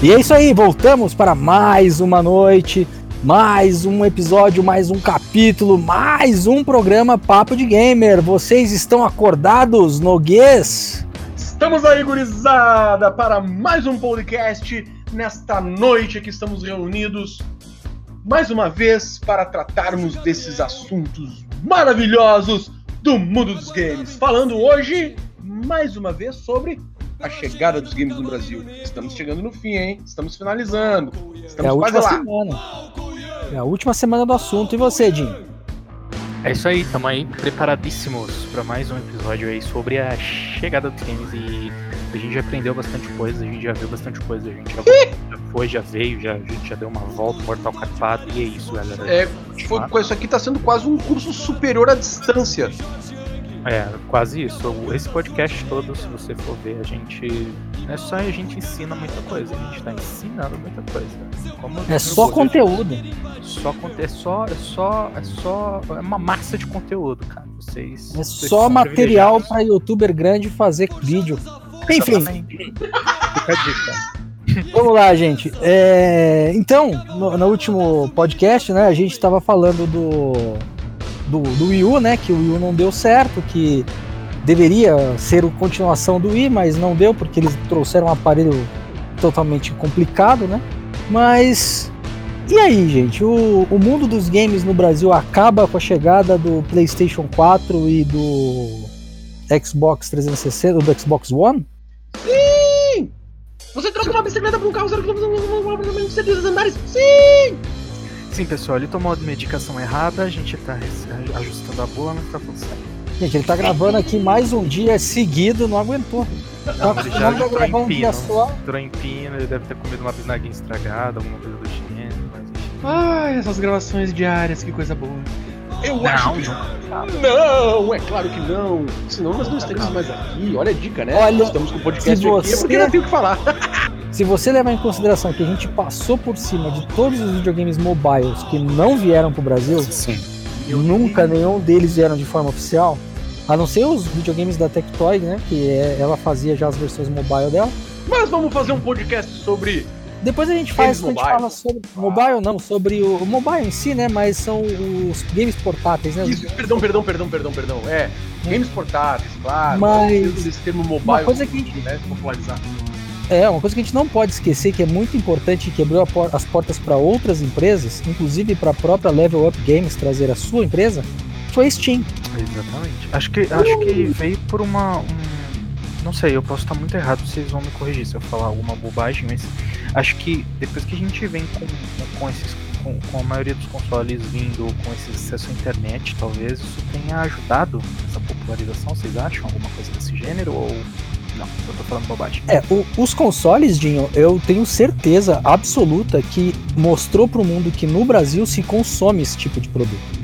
E é isso aí, voltamos para mais uma noite, mais um episódio, mais um capítulo, mais um programa Papo de Gamer. Vocês estão acordados, Noguês? Estamos aí, gurizada, para mais um podcast nesta noite que estamos reunidos mais uma vez para tratarmos desses assuntos maravilhosos do mundo dos games. Falando hoje, mais uma vez, sobre a chegada dos games no Brasil. Estamos chegando no fim, hein? Estamos finalizando. Estamos é a quase última lá. semana. É a última semana do assunto. E você, Jim? É isso aí, estamos aí preparadíssimos para mais um episódio aí sobre a chegada dos games e a gente já aprendeu bastante coisa, a gente já viu bastante coisa, a gente já, já foi, já veio, já, a gente já deu uma volta, mortal carpado e é isso, galera. É, foi, com isso aqui tá sendo quase um curso superior à distância. É, quase isso. Esse podcast todo, se você for ver, a gente. É só a gente ensina muita coisa. A gente tá ensinando muita coisa. Como É só conteúdo. Só conte- é só é só é só é uma massa de conteúdo, cara. Vocês É vocês só material para youtuber grande fazer vídeo. Enfim. Fica a dica. vamos lá, gente. É, então, no, no último podcast, né, a gente estava falando do, do, do Wii U, né, que o Wii U não deu certo, que deveria ser a continuação do Wii, mas não deu porque eles trouxeram um aparelho totalmente complicado, né? Mas e aí, gente? O, o mundo dos games no Brasil acaba com a chegada do PlayStation 4 e do Xbox 360, do Xbox One? Você troca uma bicicleta por um carro de andares? Sim! Sim, pessoal, ele tomou a medicação errada, a gente tá ajustando a bula, mas tá tudo certo. Gente, ele tá gravando aqui mais um dia seguido, não aguentou. Tá Não, ele já entrou em pino. só. Entrou em pino, ele deve ter comido uma bisnaguinha estragada, alguma coisa do chinês, mas. Ai, essas gravações diárias, que coisa boa. Eu Não, acho que não, é claro que não. Senão nós não estaríamos mais aqui. Olha a dica, né? Olha, Estamos com o podcast se aqui, é você- porque não tem o que falar. Se você levar em consideração que a gente passou por cima de todos os videogames mobiles que não vieram pro Brasil, Sim. nunca nenhum deles vieram de forma oficial, a não ser os videogames da Tectoy, né, que é- ela fazia já as versões mobile dela. Mas vamos fazer um podcast sobre. Depois a gente faz, Games a gente mobile. fala sobre mobile não, sobre o, o mobile em si, né, mas são os games portáteis, né? Isso, perdão, perdão, perdão, perdão, perdão. É, games portáteis, claro. Mas- esse termo mobile. Uma coisa que a gente- né, popularizar. É, uma coisa que a gente não pode esquecer que é muito importante e que abriu por- as portas para outras empresas, inclusive para a própria Level Up Games trazer a sua empresa, foi a Steam. Exatamente. Acho que, acho que veio por uma. um- não sei, eu posso estar muito errado, vocês vão me corrigir se eu falar alguma bobagem, mas acho que depois que a gente vem com, com esses. Com, com a maioria dos consoles vindo com esse acesso à internet, talvez isso tenha ajudado essa popularização, vocês acham? Alguma coisa desse gênero? Ou. Não, eu tô falando bobagem. É, o- os consoles, Dinho, eu tenho certeza absoluta que mostrou para o mundo que no Brasil se consome esse tipo de produto.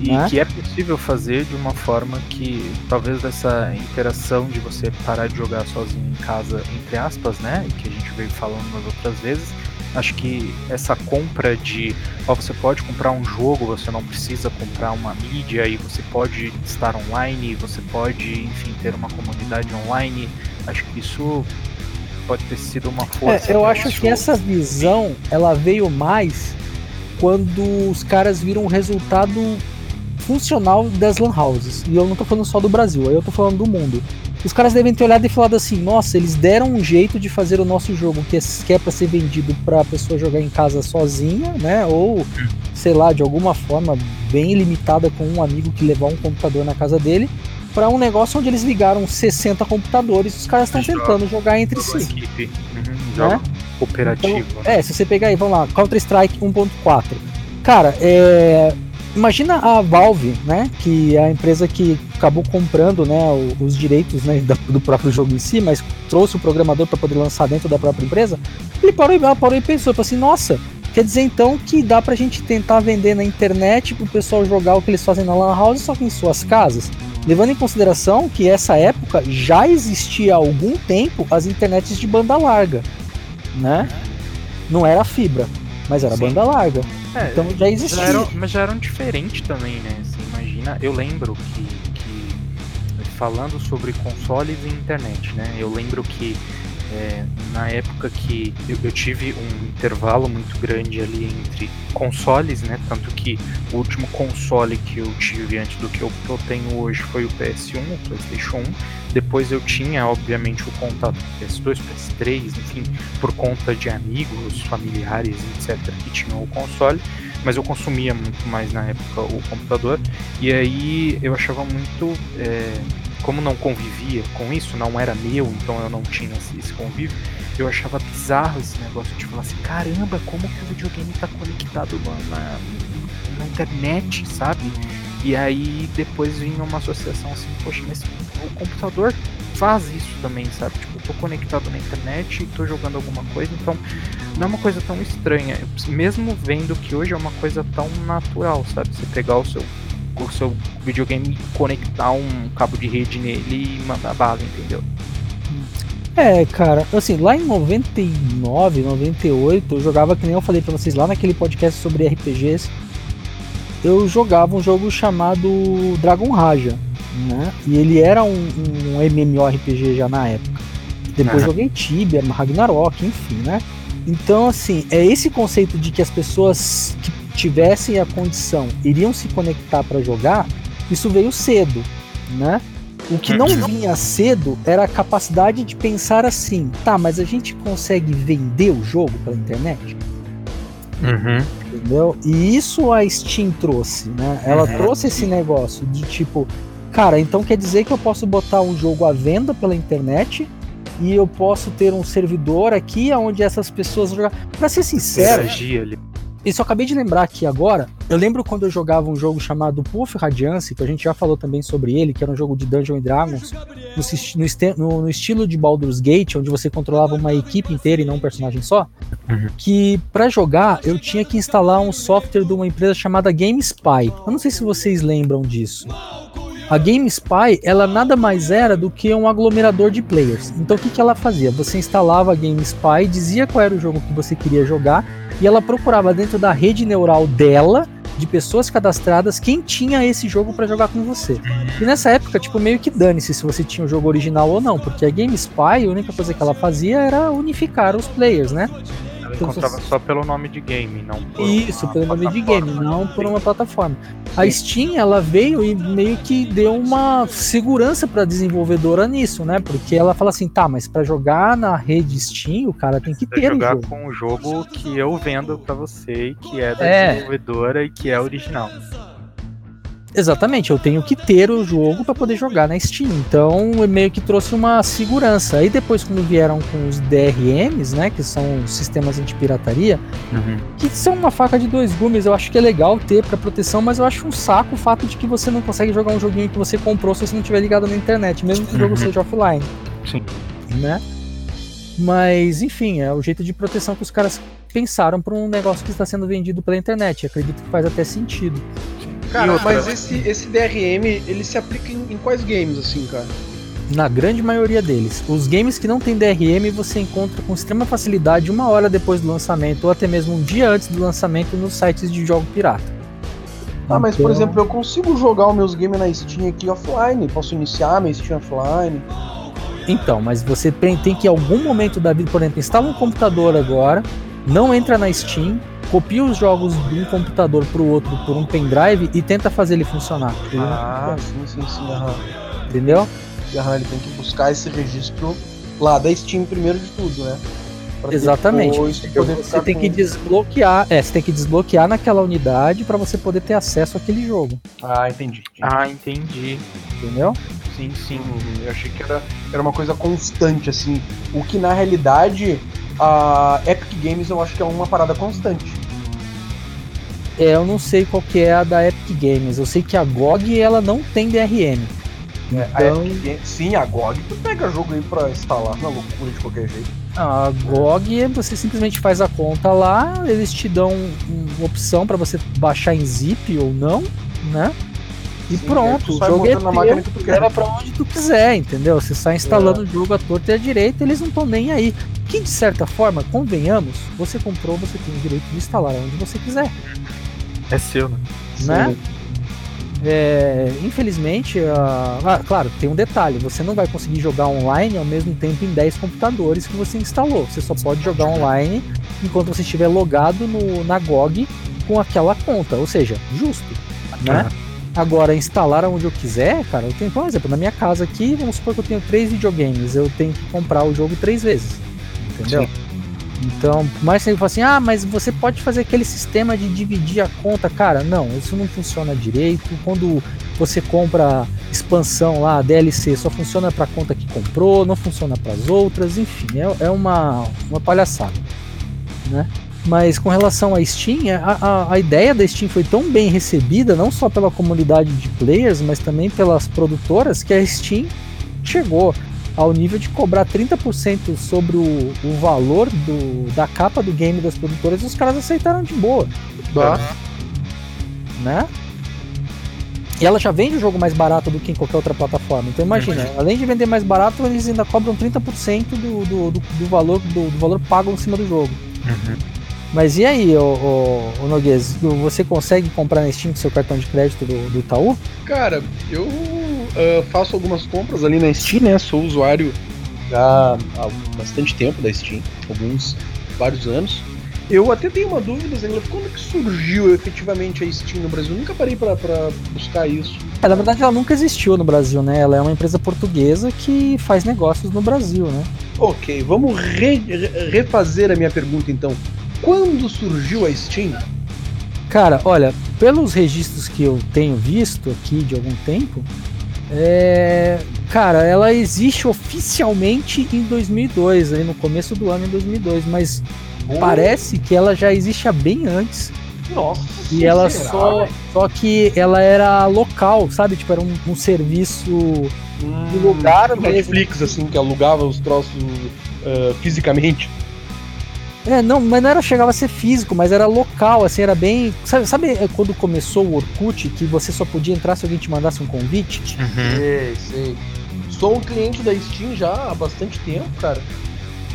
E né? que é possível fazer de uma forma que talvez essa interação de você parar de jogar sozinho em casa, entre aspas, né? Que a gente veio falando nas outras vezes. Acho que essa compra de. Ó, você pode comprar um jogo, você não precisa comprar uma mídia e você pode estar online, você pode, enfim, ter uma comunidade online. Acho que isso pode ter sido uma força. É, eu acho isso. que essa visão ela veio mais quando os caras viram o resultado funcional das lan houses. E eu não tô falando só do Brasil, aí eu tô falando do mundo. Os caras devem ter olhado e falado assim: nossa, eles deram um jeito de fazer o nosso jogo que é, que é para ser vendido pra pessoa jogar em casa sozinha, né? Ou, sei lá, de alguma forma bem limitada com um amigo que levar um computador na casa dele, pra um negócio onde eles ligaram 60 computadores e os caras estão tentando jogar entre si. equipe. Uhum, jogo cooperativo. Então, é, se você pegar aí, vamos lá, Counter-Strike 1.4. Cara, é. Imagina a Valve, né? Que é a empresa que acabou comprando né, o- os direitos né, do próprio jogo em si, mas trouxe o programador para poder lançar dentro da própria empresa. Ele parou, e- parou e pensou, falou assim, nossa, quer dizer então que dá pra gente tentar vender na internet pro pessoal jogar o que eles fazem na Lan House, só que em suas casas. Levando em consideração que essa época já existia há algum tempo as internets de banda larga, né? Não era fibra, mas era Sim. banda larga. É, Então já existia. Já eram, mas já eram diferentes também, né? Você imagina, eu lembro que, que falando sobre consoles e internet, né? Eu lembro que É, na época que eu, eu, tive um intervalo muito grande ali entre consoles, né? Tanto que o último console que eu tive antes do que eu, que eu tenho hoje foi o PS1, o PlayStation 1. Depois eu tinha, obviamente, o contato PS2, PS3, enfim, por conta de amigos, familiares, etc., que tinham o console mas eu consumia muito mais na época o computador e aí eu achava muito é, como não convivia com isso, não era meu, então eu não tinha esse, esse convívio, eu achava bizarro esse negócio de falar assim, caramba, como que o videogame está conectado na, na, internet, sabe? E aí depois vinha uma associação assim, poxa, mas o computador faz isso também, sabe? Tipo, eu tô conectado na internet e tô jogando alguma coisa, então não é uma coisa tão estranha, mesmo vendo que hoje é uma coisa tão natural, sabe? Você pegar o seu o seu videogame conectar um cabo de rede nele e mandar bala, entendeu? É, cara, assim, lá em 99, 98, eu jogava, que nem eu falei pra vocês lá naquele podcast sobre RPGs, eu jogava um jogo chamado Dragon Raja, né? E ele era um, um MMORPG já na época. Depois uhum. joguei Tibia, Ragnarok, enfim, né? Então, assim, é esse conceito de que as pessoas que tivessem a condição iriam se conectar para jogar, isso veio cedo, né? O que não vinha cedo era a capacidade de pensar assim, tá, mas a gente consegue vender o jogo pela internet? Uhum. Entendeu? E isso a Steam trouxe, né? Ela uhum. trouxe esse negócio de tipo, cara, então quer dizer que eu posso botar um jogo à venda pela internet e eu posso ter um servidor aqui onde essas pessoas jogam. Pra ser sincero, isso eu acabei de lembrar aqui agora. Eu lembro quando eu jogava um jogo chamado Puff Radiance, que a gente já falou também sobre ele, que era um jogo de Dungeons Dragons, no, no, no, estilo de Baldur's Gate, onde você controlava uma equipe inteira e não um personagem só. Uhum. Que para jogar eu tinha que instalar um software de uma empresa chamada GameSpy. Eu não sei se vocês lembram disso. A GameSpy, ela nada mais era do que um aglomerador de players. Então o que, que ela fazia? Você instalava a GameSpy, dizia qual era o jogo que você queria jogar e ela procurava dentro da rede neural dela de pessoas cadastradas quem tinha esse jogo para jogar com você. E nessa época, tipo, meio que dane-se se você tinha o jogo original ou não, porque a GameSpy, a única coisa que ela fazia era unificar os players, né? Então, encontrava só pelo nome de game, não por Isso, pelo nome de game, não por uma plataforma. A Steam, ela veio e meio que deu uma segurança para desenvolvedora nisso, né? Porque ela fala assim, tá, mas para jogar na rede Steam, o cara tem que ter jogar o jogo. com o jogo que eu vendo para você e que é da é. desenvolvedora e que é original. Exatamente, eu tenho que ter o jogo para poder jogar na Steam. Então, meio que trouxe uma segurança. Aí depois quando vieram com os DRMs, né, que são sistemas anti-pirataria, uhum. que são uma faca de dois gumes, eu acho que é legal ter para proteção, mas eu acho um saco o fato de que você não consegue jogar um joguinho que você comprou se você não tiver ligado na internet, mesmo que o jogo uhum. seja offline. Sim. Né? Mas, enfim, é o jeito de proteção que os caras pensaram para um negócio que está sendo vendido pela internet. Acredito que faz até sentido. Cara, mas esse, esse DRM, ele se aplica em, em quais games, assim, cara? Na grande maioria deles. Os games que não tem DRM você encontra com extrema facilidade uma hora depois do lançamento ou até mesmo um dia antes do lançamento nos sites de jogo pirata. Ah, mas por então- exemplo, eu consigo jogar os meus games na Steam aqui offline, posso iniciar minha Steam offline. Então, mas você tem que em algum momento da vida, por exemplo, instala um computador agora, não entra na Steam, copia os jogos de um computador para o outro por um pendrive e tenta fazer ele funcionar. Ah, sim, sim, sim. Aham. Entendeu? Aham, ele tem que buscar esse registro lá da Steam primeiro de tudo, né? Exatamente. Você tem com... que desbloquear, é, você tem que desbloquear naquela unidade para você poder ter acesso àquele jogo. Ah, entendi. entendi. Ah, entendi. Entendeu? Sim, sim. Eu achei que era, era uma coisa constante, assim. O que na realidade a Epic Games eu acho que é uma parada constante. É, eu não sei qual que é a da Epic Games. Eu sei que a GOG ela não tem DRM. É, então... a Epic, sim, a GOG tu pega jogo aí pra instalar na loucura de qualquer jeito. A GOG, você simplesmente faz a conta lá, eles te dão uma opção para você baixar em zip ou não, né? E Sim, pronto, o jogo é teu, tu leva pra onde tu quiser, entendeu? Você sai instalando é. o jogo à torta e à direita, eles não estão nem aí. Que de certa forma, convenhamos, você comprou, você tem o direito de instalar onde você quiser. É seu, né? né? é, infelizmente, ah, claro, tem um detalhe: você não vai conseguir jogar online ao mesmo tempo em 10 computadores que você instalou. Você só pode jogar online enquanto você estiver logado no, na GOG com aquela conta, ou seja, justo, né? Uhum. Agora, instalar onde eu quiser, cara, eu tenho, por exemplo, na minha casa aqui, vamos supor que eu tenho três videogames, eu tenho que comprar o jogo três vezes, entendeu? Sim. Então, mais que ele assim, ah, mas você pode fazer aquele sistema de dividir a conta. Cara, não, isso não funciona direito. Quando você compra expansão lá, DLC, só funciona para a conta que comprou, não funciona para as outras, enfim, é, é uma, uma palhaçada, né? Mas com relação à Steam, a, a, a, ideia da Steam foi tão bem recebida, não só pela comunidade de players, mas também pelas produtoras, que a Steam chegou ao nível de cobrar 30% sobre o, o valor do, da capa do game das produtoras e os caras aceitaram de boa. Bah. Né? E ela já vende o jogo mais barato do que em qualquer outra plataforma. Então imagina, uhum. além de vender mais barato, eles ainda cobram 30% do, do, do, do valor do, do, valor pago em cima do jogo. Uhum. Mas e aí, o, o, o Noguês, você consegue comprar na Steam com seu cartão de crédito do, do Itaú? Cara, eu uh, faço algumas compras ali na Steam, né? Sou usuário já há bastante tempo da Steam, alguns, vários anos. Eu até tenho uma dúvida, Zé, quando que surgiu efetivamente a Steam no Brasil? Eu nunca parei para buscar isso. É, na verdade, ela nunca existiu no Brasil, né? Ela é uma empresa portuguesa que faz negócios no Brasil, né? Ok, vamos re refazer a minha pergunta então. Quando surgiu a Steam? Cara, olha, pelos registros que eu tenho visto aqui de algum tempo, é, cara, ela existe oficialmente em 2002, aí no começo do ano em 2002, mas oh. parece que ela já existe há bem antes. Nossa. E ela será? só, só que ela era local, sabe? Tipo, era um, um serviço hum, de lugar. Tipo Netflix, assim, que alugava os troços uh, fisicamente. É, não, mas não era chegava a ser físico, mas era local, assim, era bem. Sabe, sabe é, quando começou o Orkut, que você só podia entrar se alguém te mandasse um convite? Uhum. Sei, sei. Sou um cliente da Steam já há bastante tempo, cara.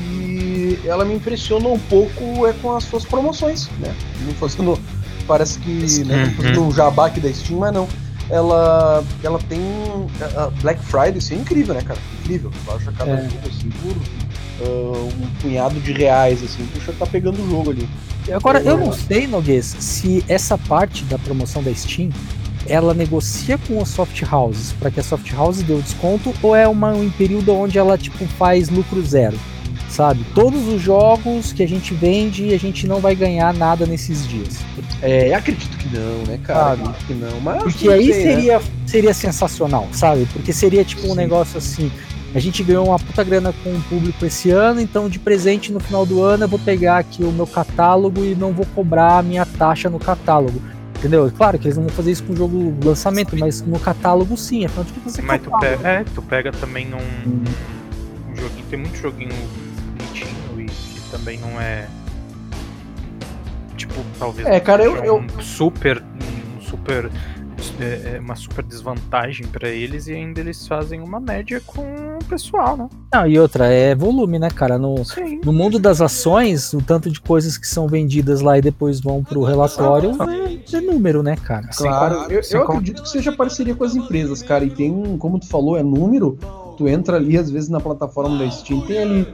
E ela me impressiona um pouco é com as suas promoções, né? Não fazendo. Parece que. Né, uhum. fazendo um jabá aqui da Steam, mas não. Ela, ela tem. A Black Friday, isso é incrível, né, cara? Incrível. Baixa cada é. jogo assim por uh, um punhado de reais, assim, puxa, tá pegando o jogo ali. Agora, eu não sei, Noguês, se essa parte da promoção da Steam ela negocia com as soft houses para que a soft house dê o desconto ou é uma, um período onde ela tipo faz lucro zero, sabe? Todos os jogos que a gente vende, a gente não vai ganhar nada nesses dias. É, acredito que não, né, cara? Sabe? Acredito que não. Mas Porque aí sei, seria, né? seria sensacional, sabe? Porque seria tipo um Sim. negócio assim, a gente ganhou uma puta grana com o público esse ano, então de presente no final do ano eu vou pegar aqui o meu catálogo e não vou cobrar a minha taxa no catálogo. Entendeu? Claro que eles não vão fazer isso com o jogo lançamento, mas no catálogo sim, afinal de contas Mas tu pega, é, tu pega também um, hum. um joguinho, tem muito joguinho bonitinho e que também não é. Tipo, talvez. É, cara, eu, eu. Um super. Um super é, é uma super desvantagem para eles e ainda eles fazem uma média com o pessoal, né? Não, e outra, é volume, né, cara? No, no mundo das ações, o tanto de coisas que são vendidas lá e depois vão pro relatório é, é número, né, cara? Claro, eu, eu acredito que seja parceria com as empresas, cara. E tem um, como tu falou, é número. Tu entra ali, às vezes, na plataforma da Steam, tem ali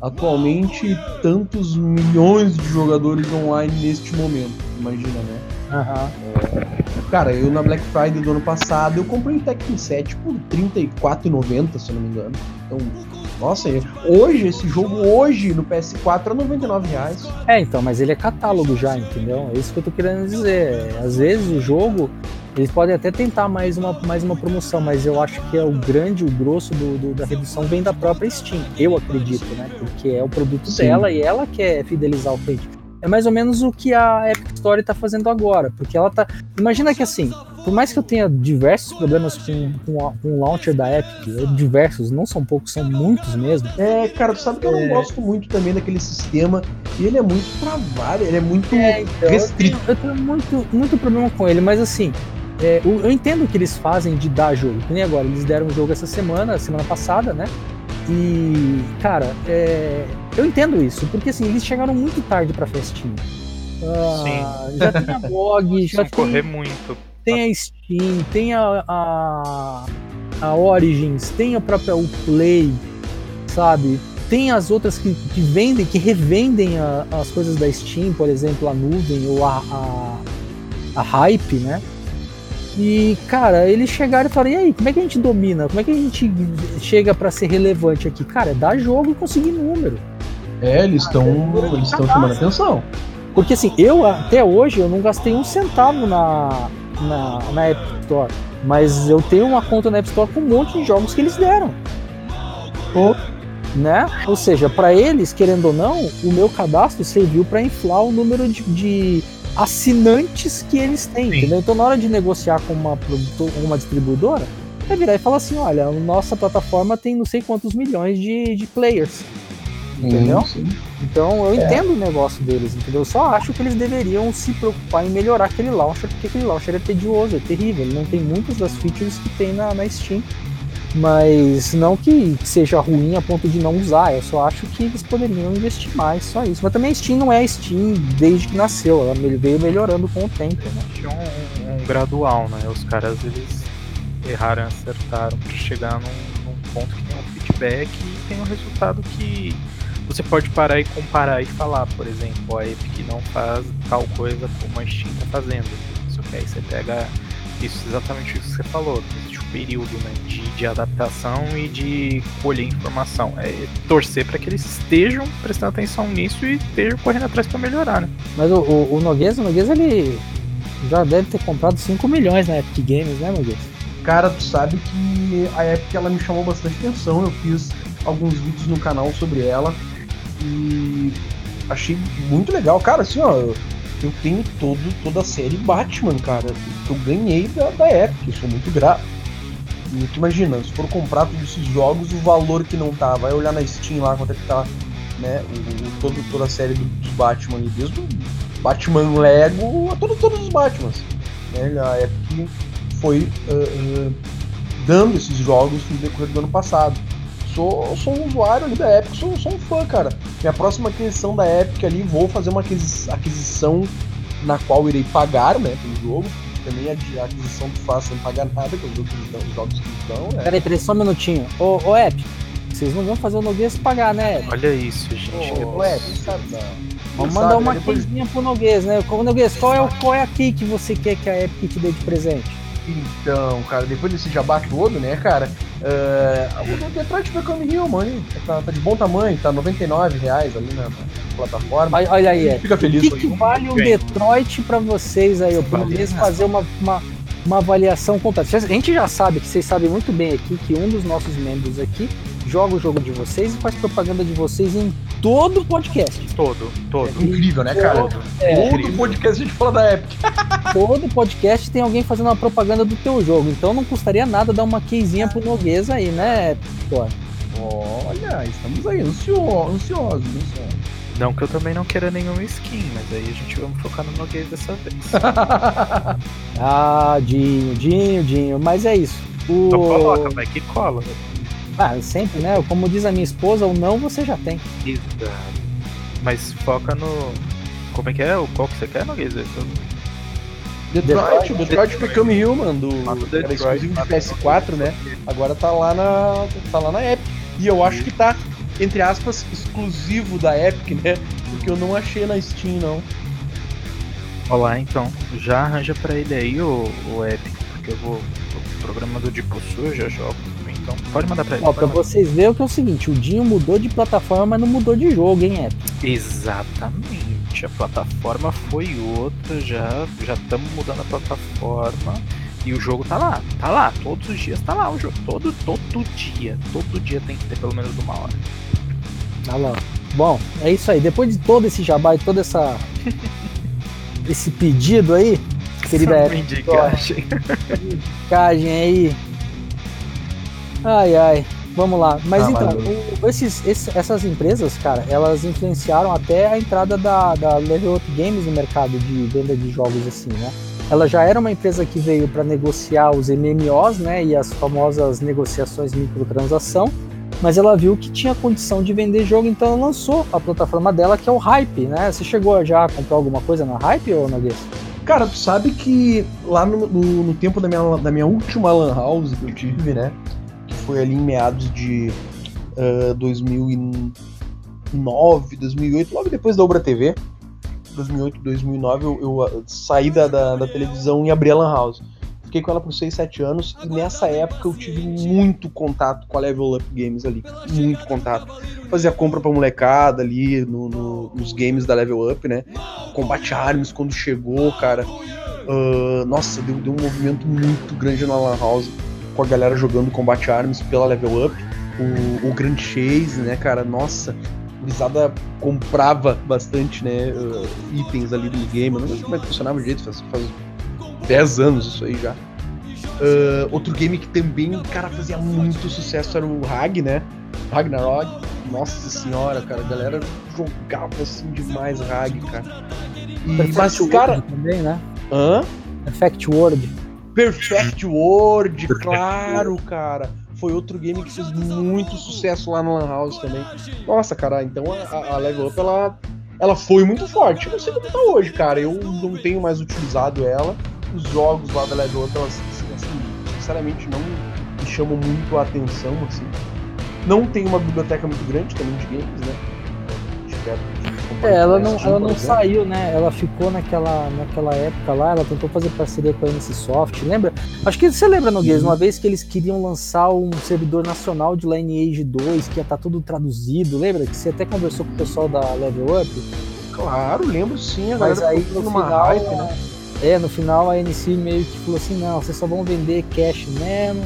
atualmente tantos milhões de jogadores online neste momento. Imagina, né? Uhum. Cara, eu na Black Friday do ano passado eu comprei o Tekken 7 por R$34,90, se eu não me engano. Então, nossa, hoje, esse jogo hoje no PS4 é 99 reais. É, então, mas ele é catálogo já, entendeu? É isso que eu tô querendo dizer. Às vezes o jogo, eles podem até tentar mais uma, mais uma promoção, mas eu acho que é o grande, o grosso do, do da redução vem da própria Steam. Eu acredito, né? Porque é o produto Sim. dela e ela quer fidelizar o cliente é mais ou menos o que a Epic Story tá fazendo agora, porque ela tá. Imagina que assim, por mais que eu tenha diversos problemas com, com, com o launcher da Epic, é diversos, não são poucos, são muitos mesmo. É, cara, tu sabe que eu não é... gosto muito também daquele sistema, e ele é muito travado, ele é muito é, então, restrito. Eu tenho, eu tenho, muito, muito problema com ele, mas assim. É, eu entendo o que eles fazem de dar jogo, que nem agora, eles deram um jogo essa semana, semana passada, né? E, cara, é, eu entendo isso, porque assim, eles chegaram muito tarde pra festinha. Ah, Sim. Já tem a blog, já tem... correr muito. tem a Steam, tem a, a, a Origins, tem a própria Play, sabe? Tem as outras que, que vendem, que revendem a, as coisas da Steam, por exemplo, a nuvem ou a, a, a Hype, né? E, cara, eles chegaram e falaram: e aí, como é que a gente domina? Como é que a gente chega para ser relevante aqui? Cara, é dar jogo e conseguir número. É, eles estão eles estão chamando atenção. Porque assim, eu até hoje eu não gastei um centavo na, na, na App Store. Mas eu tenho uma conta na App Store com um monte de jogos que eles deram. Oh. Né? Ou seja, para eles, querendo ou não, o meu cadastro serviu para inflar o número de, de assinantes que eles têm, Sim. entendeu? Então na hora de negociar com uma, uma distribuidora, vai virar e falar assim, olha, a nossa plataforma tem não sei quantos milhões de, de players. Entendeu? Sim, sim. Então eu é. entendo o negócio deles, entendeu? Eu só acho que eles deveriam se preocupar em melhorar aquele launcher, porque aquele launcher é tedioso, é terrível. Ele não tem muitas das features que tem na, na Steam. Mas não que seja ruim a ponto de não usar, eu só acho que eles poderiam investir mais, só isso. Mas também a Steam não é a Steam desde que nasceu, ela veio melhorando com o tempo. Né? Tinha um, um, gradual, né? Os caras eles erraram e acertaram para chegar num, num, ponto que tem um feedback e tem um resultado que você pode parar e comparar e falar, por exemplo, a Epic não faz tal coisa como a Steam está fazendo. Só que aí você pega isso, exatamente isso que você falou. Existe um período né, de, de adaptação e de colher informação. É torcer para que eles estejam prestando atenção nisso e estejam correndo atrás para melhorar, né? Mas o, o, o Noguês, o ele já deve ter comprado 5 milhões na Epic Games, né, Noguês? Cara, tu sabe que a Epic ela me chamou bastante atenção. Eu fiz alguns vídeos no canal sobre ela e achei muito legal. Cara, assim, ó, eu tenho todo, toda a série Batman, cara, que eu ganhei da, da Epic, eu sou muito grato. E tu imagina, se for comprar todos esses jogos, o valor que não tá, vai olhar na Steam lá quanto é que tá, né, o, o todo, toda a série do, dos Batman ali, desde o Batman Lego a todo, todos os Batmans. Né, a Epic foi uh, uh, dando esses jogos no decorrer do ano passado sou, sou um usuário ali da Epic, sou, sou um fã, cara. Minha próxima aquisição da Epic ali, vou fazer uma aquisição na qual irei pagar, né, pelo jogo. Também a, aquisição que faço sem pagar nada, que os outros jogos que estão. É. Peraí, peraí, só um minutinho. Ô, ô Epic, vocês não vão fazer o Noguês pagar, né? Olha isso, gente. Ô, ô Epic, sabe, não. Vamos mandar uma né? Depois... pro Noguês, né? Noguês, qual é, o, qual é a key que você quer que a Epic te dê de presente? Então, cara, depois desse jabá todo, né, cara, uh, o Detroit Become Human tá, tá de bom tamanho, tá 99 reais ali na, na plataforma. Olha, olha aí, é. fica feliz. O que, que vale um Detroit pra vocês aí? Eu vale, fazer uma, uma, uma avaliação completa. A gente já sabe, que vocês sabem muito bem aqui, que um dos nossos membros aqui joga o jogo de vocês e faz propaganda de vocês em todo o podcast. Todo, todo. É incrível, né, cara? Todo, é, todo podcast a gente fala da Epic. todo podcast tem alguém fazendo uma propaganda do teu jogo, então não custaria nada dar uma keyzinha pro Noguês aí, né, Thor? Olha, estamos aí, ansiosos, ansiosos, ansiosos. Não que eu também não queira nenhuma skin, mas aí a gente vamos focar no Noguês dessa vez. ah, Dinho, Dinho, Dinho, mas é isso. O... Só coloca, vai que cola. Ah, sempre, né? Como diz a minha esposa, o não você já tem. Exato. Mas foca no. Como é que é? O qual que você quer, Noguês? Detroit, o Detroit Become Human, do era exclusivo de PS4, né? Agora tá lá na. tá lá na Epic. E eu acho que tá, entre aspas, exclusivo da Epic, né? Porque eu não achei na Steam, não. Olá, então. Já arranja pra ele aí o, o Epic, porque eu vou. O programador de Possu eu já jogo então pode mandar pra ele. Ó, pra vocês verem que é o seguinte, o Dinho mudou de plataforma, mas não mudou de jogo, hein, Epic? Exatamente. A plataforma foi outra, já já estamos mudando a plataforma. E o jogo tá lá, tá lá, todos os dias tá lá o jogo. Todo, todo dia, todo dia tem que ter pelo menos uma hora. Tá lá. Bom, é isso aí. Depois de todo esse jabá e toda essa. esse pedido aí, querida Essa indicagem. indicagem aí Ai, ai. Vamos lá. Mas ah, então, o, esses, esses, essas empresas, cara, elas influenciaram até a entrada da, da Level Up Games no mercado de venda de jogos assim, né? Ela já era uma empresa que veio para negociar os MMOs, né, e as famosas negociações microtransação, mas ela viu que tinha condição de vender jogo, então ela lançou a plataforma dela, que é o Hype, né? Você chegou já a comprar alguma coisa na Hype ou na Cara, tu sabe que lá no, no, no, tempo da minha, da minha última Lan House que eu tive, né? Foi ali em meados de uh, 2009, 2008, logo depois da Obra TV, 2008, 2009, eu, eu uh, saí da, da, da, televisão e abri a Lan House. Fiquei com ela por 6, 7 anos e nessa época eu tive muito contato com a Level Up Games ali. Muito contato. Fazia compra pra molecada ali no, no, nos games da Level Up, né? Combate Arms quando chegou, cara. Uh, nossa, deu, deu um movimento muito grande na Lan House com a galera jogando Combate Arms pela Level Up. O, o Grand Chase, né, cara? Nossa, Gurizada comprava bastante, né, uh, itens ali do game. Eu não sei como é que funcionava o jeito, faz, faz 10 anos isso aí já. Uh, outro game que também, cara, fazia muito sucesso era o Rag, né? Ragnarok. Nossa senhora, cara, a galera jogava assim demais Rag, cara. E, mas, cara. Também, né? Hã? Perfect World. Perfect World, claro, cara foi outro game que fez muito sucesso lá na Lan House também. Nossa, cara, então a, a Level Up ela, ela foi muito forte. Eu não sei como tá hoje, cara. Eu não tenho mais utilizado ela. Os jogos lá da Level Up, elas, assim, sinceramente, não me chamam muito a atenção, assim. Não tem uma biblioteca muito grande também de games, né? É, ela não, ela não saiu, né? Ela ficou naquela, naquela época lá, ela tentou fazer parceria com a NCSoft, lembra? Acho que você lembra, Noguês, uma vez que eles queriam lançar um servidor nacional de Lineage 2, que ia estar tá tudo traduzido, lembra? Que você até conversou com o pessoal da Level Up? Claro, lembro sim, Mas aí no final, hype, né? É, no final a NC meio que falou assim, não, vocês só vão vender cash mesmo.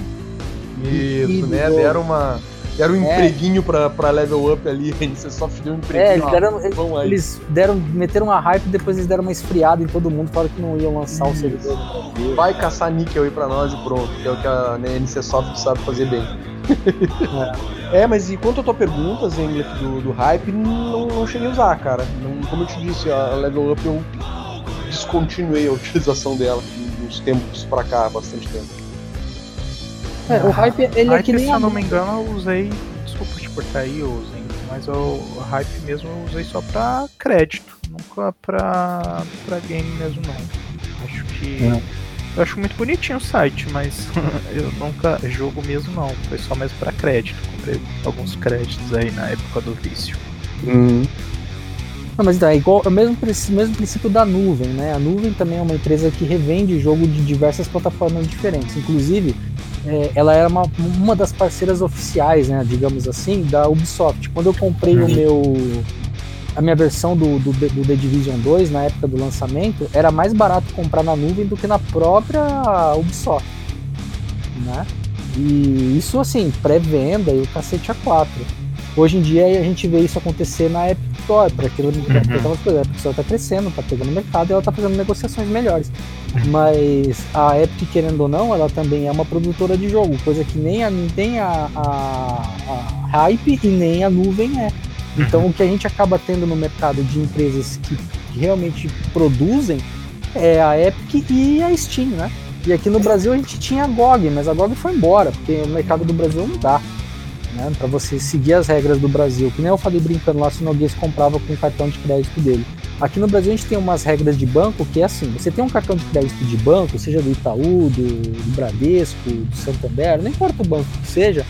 Isso, né? Deram uma era um é. empreguinho pra, pra level up ali, você só deu um empreguinho. É, eles deram, eles, eles deram, meteram uma hype e depois eles deram uma esfriada em todo mundo, falaram que não iam lançar Isso. o servidor. Vai caçar níquel aí pra nós e pronto, que é o que a NC Soft sabe fazer bem. É. é, mas e quanto à tua pergunta, Zengler, do, do hype, não, não cheguei a usar, cara. Não, como eu te disse, a level up eu descontinuei a utilização dela uns tempos pra cá, bastante tempo. É, o hype, ele hype, é que nem. Se eu não me engano, eu usei. Desculpa te cortar aí, eu usei. Mas o hype mesmo eu usei só pra crédito, nunca pra, pra game mesmo não. Acho que. É. Eu acho muito bonitinho o site, mas eu nunca jogo mesmo não. Foi só mesmo pra crédito. Comprei alguns créditos aí na época do vício. Uhum. Não, mas então, é igual, é o mesmo, mesmo princípio da nuvem, né? A nuvem também é uma empresa que revende jogo de diversas plataformas diferentes. Inclusive, é, ela era uma, uma das parceiras oficiais, né, digamos assim, da Ubisoft. Quando eu comprei uhum. o meu a minha versão do, do, do, The Division 2 na época do lançamento, era mais barato comprar na nuvem do que na própria Ubisoft, né? E isso assim, pré-venda e o cacete a 4. Hoje em dia a gente vê isso acontecer na Epic Store, para aquilo uhum. aquelas coisas. A Epic Store está crescendo, está pegando mercado e ela está fazendo negociações melhores. Mas a Epic, querendo ou não, ela também é uma produtora de jogo, coisa que nem a, nem a, a, a Hype e nem a nuvem é. Então uhum. o que a gente acaba tendo no mercado de empresas que, que realmente produzem é a Epic e a Steam, né? E aqui no Brasil a gente tinha a GOG, mas a GOG foi embora, porque o mercado do Brasil não dá né, para você seguir as regras do Brasil. Que nem eu falei brincando lá se o Noguês comprava com o cartão de crédito dele. Aqui no Brasil a gente tem umas regras de banco que é assim: você tem um cartão de crédito de banco, seja do Itaú, do, do Bradesco, do Santander, não importa o banco que seja,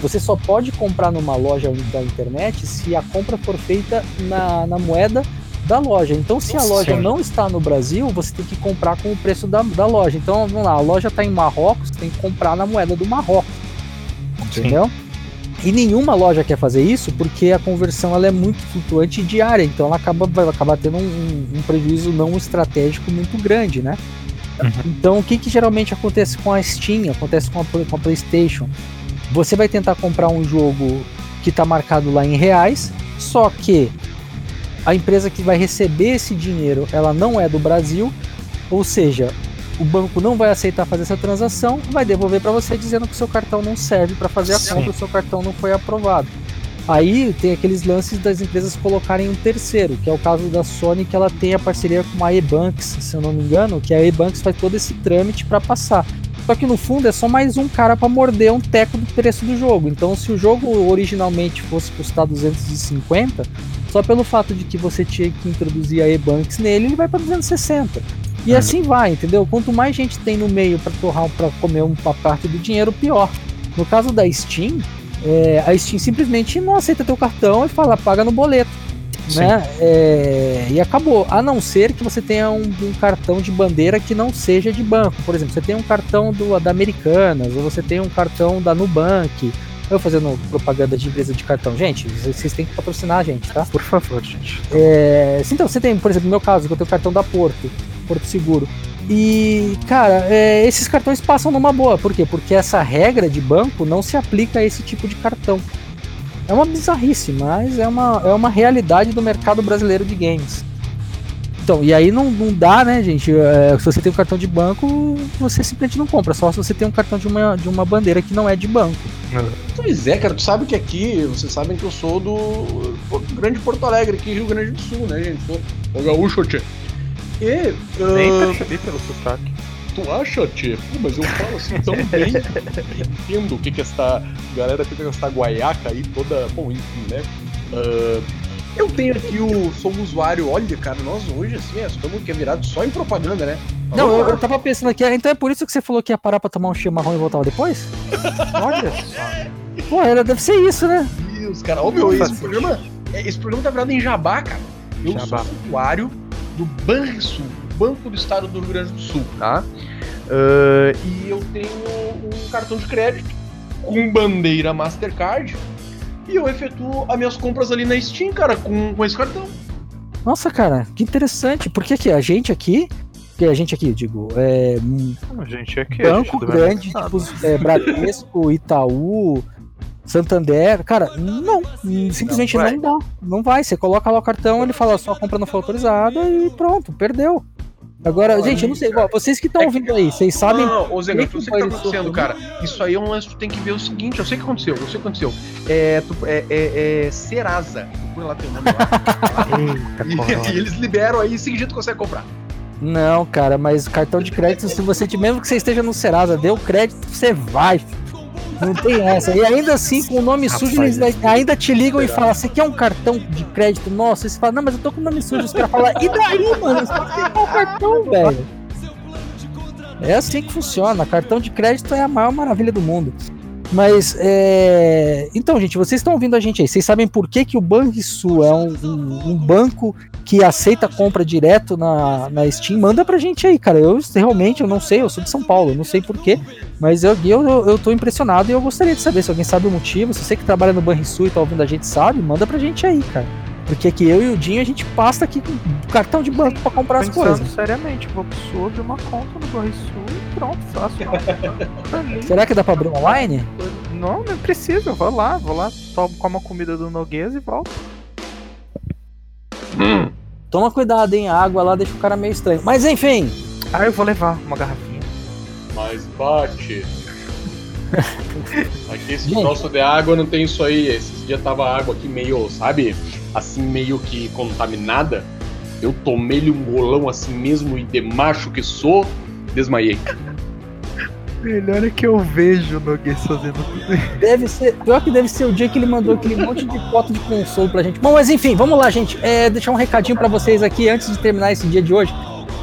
você só pode comprar numa loja da internet se a compra for feita na, na moeda da loja. Então, se a loja não está no Brasil, você tem que comprar com o preço da, da loja. Então, vamos lá, a loja está em Marrocos, você tem que comprar na moeda do Marrocos. Entendeu? Sim. E nenhuma loja quer fazer isso porque a conversão ela é muito flutuante e diária, então ela acaba, vai acabar tendo um, um prejuízo não estratégico muito grande, né? Uhum. Então o que, que geralmente acontece com a Steam, acontece com a, com a PlayStation? Você vai tentar comprar um jogo que está marcado lá em reais, só que a empresa que vai receber esse dinheiro ela não é do Brasil, ou seja, o banco não vai aceitar fazer essa transação, vai devolver para você dizendo que o seu cartão não serve para fazer a Sim. compra, o seu cartão não foi aprovado. Aí tem aqueles lances das empresas colocarem um terceiro, que é o caso da Sony, que ela tem a parceria com a Ebanks, se eu não me engano, que a Ebanks faz todo esse trâmite para passar. Só que no fundo é só mais um cara para morder um teco do preço do jogo. Então, se o jogo originalmente fosse custar 250, só pelo fato de que você tinha que introduzir a Ebanks nele, ele vai para 260. E assim vai, entendeu? Quanto mais gente tem no meio para torrar para comer uma parte do dinheiro, pior. No caso da Steam, é, a Steam simplesmente não aceita teu cartão e fala paga no boleto. Né? É, e acabou. A não ser que você tenha um, um, cartão de bandeira que não seja de banco. Por exemplo, você tem um cartão do, da Americanas, ou você tem um cartão da Nubank. Eu fazendo propaganda de empresa de cartão. Gente, vocês têm que patrocinar a gente, tá? Por favor, gente. É, então, você tem, por exemplo, no meu caso, que eu tenho o cartão da Porto, Porto Seguro. E, cara, é, esses cartões passam numa boa. Por quê? Porque essa regra de banco não se aplica a esse tipo de cartão. É uma bizarrice, mas é uma, é uma realidade do mercado brasileiro de games. Então, e aí não, não dá, né, gente? É, se você tem um cartão de banco, você simplesmente não compra, só se você tem um cartão de uma, de uma bandeira que não é de banco. Pois é, cara, tu sabe que aqui, vocês sabem que eu sou do, Grande Porto Alegre, aqui Rio Grande do Sul, né, gente? Sou o gaúcho, tchê. Uh... Nem percebi pelo sotaque. Tu acha, Tchê? Mas eu falo assim tão bem. Entendo o que que esta galera fica com essa guaiaca aí toda. Bom, enfim, né? Uh, eu tenho aqui o. Sou um usuário, olha, cara, nós hoje, assim, é, estamos que é virado só em propaganda, né? Não, eu, eu tava pensando aqui, então é por isso que você falou que ia parar pra tomar um chimarrão e voltar depois? olha só. Pô, era, deve ser isso, né? Deus, cara, ô meu, esse programa, é, esse programa tá virado em jabá, cara. Eu jabá. sou usuário do Banrisul, Banco do Estado do Rio Grande do Sul, tá? Uh, e eu tenho um cartão de crédito com bandeira Mastercard e eu efetuo as minhas compras ali na Steam, cara, com, com esse cartão. Nossa, cara, que interessante. Porque que a gente aqui, que a gente aqui, digo, é. A gente aqui, banco gente grande, tipo é, Bradesco, Itaú, Santander, cara, não, simplesmente não, não, dá, não vai. Você coloca lá o cartão, ele fala só compra não foi autorizada e pronto, perdeu. Agora, gente, eu não sei, vocês que estão é ouvindo aí, vocês sabem. Não, não, ô Zé, eu sei o que tá acontecendo, cara. Isso aí é um lance que tu tem que ver o seguinte, eu sei o que aconteceu, eu sei o que aconteceu. É, tu, é, é, é Serasa. Põe lá teu nome lá. e, e, eles liberam aí e em seguida tu consegue comprar. Não, cara, mas cartão de crédito, se você, mesmo que você esteja no Serasa, deu crédito, você vai. Não tem essa. E ainda assim, com o nome Rapaz, sujo, eles ainda te ligam e falam: Você quer um cartão de crédito nosso? E você fala: Não, mas eu tô com o nome sujo. Os caras falam: E daí, mano? Você pode o cartão, velho. É assim que funciona. Cartão de crédito é a maior maravilha do mundo. Mas, é... então, gente, vocês estão ouvindo a gente aí. Vocês sabem por que, que o Banrisul é um, um, um, banco que aceita compra direto na, na Steam? Manda pra gente aí, cara. Eu realmente eu não sei, eu sou de São Paulo, eu não sei porquê, mas eu, eu, eu tô impressionado e eu gostaria de saber se alguém sabe o motivo. Se você que trabalha no Banrisul e tá ouvindo a gente sabe, manda pra gente aí, cara. Porque aqui eu e o Dinho a gente passa aqui com cartão de banco para comprar as coisas. seriamente, vou precisar de uma conta no Banrisul pronto, fácil. Será que dá para abrir online? Não, não precisa, vou lá, vou lá, tomo como a comida do Noguês e volto. Hum. Toma cuidado, hein? A água lá deixa o cara meio estranho. Mas enfim. Ah, eu vou levar uma garrafinha. Mas bate. aqui esse Gente. troço de água não tem isso aí. Esses dias tava água aqui meio, sabe? assim meio que contaminada, eu tomei-lhe um golão assim mesmo e de macho que sou, desmaiei. Melhor é que eu vejo o Noguês fazendo tudo Deve ser. Pior que deve ser o dia que ele mandou aquele monte de foto de consolo pra gente. Bom, mas enfim, vamos lá, gente. É, deixar um recadinho para vocês aqui antes de terminar esse dia de hoje.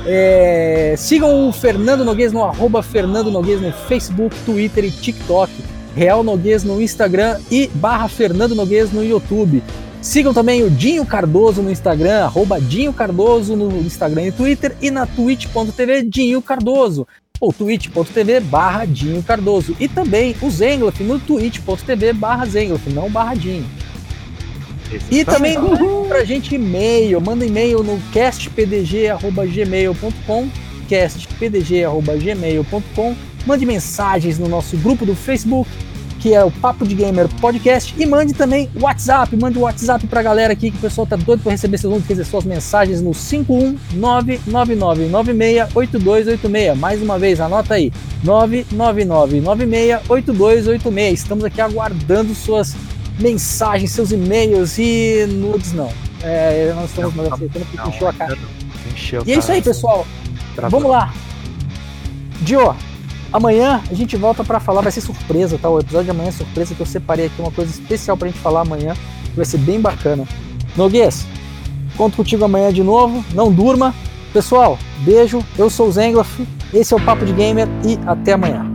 É, sigam o Fernando Noguês no arroba Fernando Noguês no Facebook, Twitter e TikTok. Real Noguês no Instagram e barra Fernando Noguês no YouTube. Sigam também o Dinho Cardoso no Instagram, arroba Dinho Cardoso no Instagram e Twitter e na twitch.tv Dinho Cardoso ou twitch.tv barra Dinho Cardoso e também o Zenglaf no twitch.tv barra Zenglaf, não barra Dinho. E também uhum. pra gente e-mail, manda e-mail no castpdg.gmail.com castpdg.gmail.com mande mensagens no nosso grupo do Facebook que é o Papo de Gamer Podcast. E mande também o WhatsApp, mande o WhatsApp pra galera aqui, que o pessoal tá doido pra receber seus números, suas mensagens no 51999968286. Mais uma vez, anota aí, 999968286. Estamos aqui aguardando suas mensagens, seus e-mails e nudes não. É, nós estamos não, aceitando porque encheu a cara. Encheu, e é isso aí, pessoal. Vamos lá. Dio, Amanhã a gente volta para falar, vai ser surpresa, tá? O episódio de amanhã é surpresa que eu separei aqui uma coisa especial pra gente falar amanhã, que vai ser bem bacana. Noguês, conto contigo amanhã de novo, não durma, Pessoal, beijo, eu sou o Zengloff, esse é o Papo de Gamer e até amanhã.